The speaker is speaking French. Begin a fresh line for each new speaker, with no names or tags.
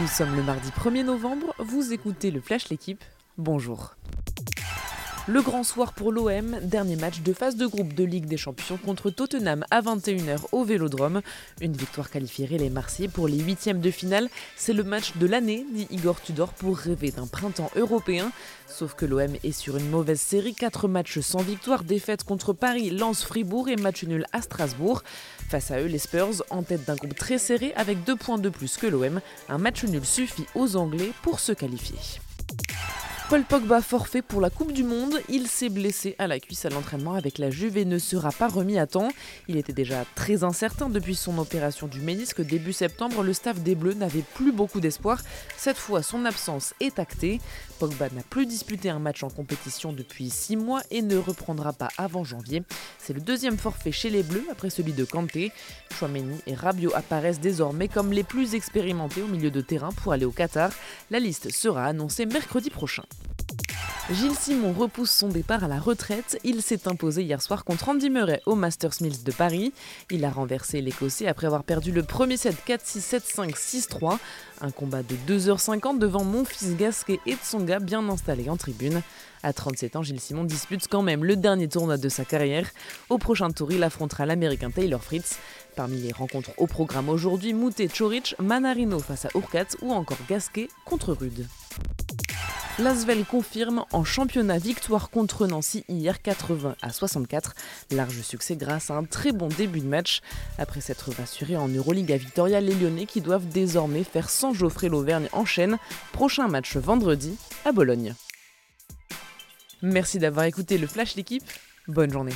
Nous sommes le mardi 1er novembre, vous écoutez le Flash L'équipe, bonjour. Le grand soir pour l'OM, dernier match de phase de groupe de Ligue des Champions contre Tottenham à 21h au Vélodrome. Une victoire qualifierait les Marseillais pour les huitièmes de finale. C'est le match de l'année, dit Igor Tudor, pour rêver d'un printemps européen. Sauf que l'OM est sur une mauvaise série, 4 matchs sans victoire, défaite contre Paris, Lens, Fribourg et match nul à Strasbourg. Face à eux, les Spurs, en tête d'un groupe très serré avec 2 points de plus que l'OM, un match nul suffit aux Anglais pour se qualifier. Paul Pogba forfait pour la Coupe du Monde. Il s'est blessé à la cuisse à l'entraînement avec la Juve et ne sera pas remis à temps. Il était déjà très incertain depuis son opération du ménisque début septembre. Le staff des Bleus n'avait plus beaucoup d'espoir. Cette fois, son absence est actée. Pogba n'a plus disputé un match en compétition depuis 6 mois et ne reprendra pas avant janvier. C'est le deuxième forfait chez les Bleus après celui de Kanté. Chouameni et Rabiot apparaissent désormais comme les plus expérimentés au milieu de terrain pour aller au Qatar. La liste sera annoncée mercredi prochain. Gilles Simon repousse son départ à la retraite. Il s'est imposé hier soir contre Andy Murray au Masters Mills de Paris. Il a renversé l'Écossais après avoir perdu le premier set 4-6, 7-5, 6-3. Un combat de 2h50 devant mon fils Gasquet et Tsonga bien installés en tribune. À 37 ans, Gilles Simon dispute quand même le dernier tournoi de sa carrière. Au prochain tour, il affrontera l'américain Taylor Fritz. Parmi les rencontres au programme aujourd'hui, Moutet Choric, Manarino face à Urquhart ou encore Gasquet contre Rude. L'Asvel confirme en championnat victoire contre Nancy hier 80 à 64. Large succès grâce à un très bon début de match. Après s'être rassuré en Euroleague à Victoria, les Lyonnais qui doivent désormais faire sans Geoffrey l'Auvergne en chaîne. Prochain match vendredi à Bologne. Merci d'avoir écouté le Flash l'équipe. Bonne journée.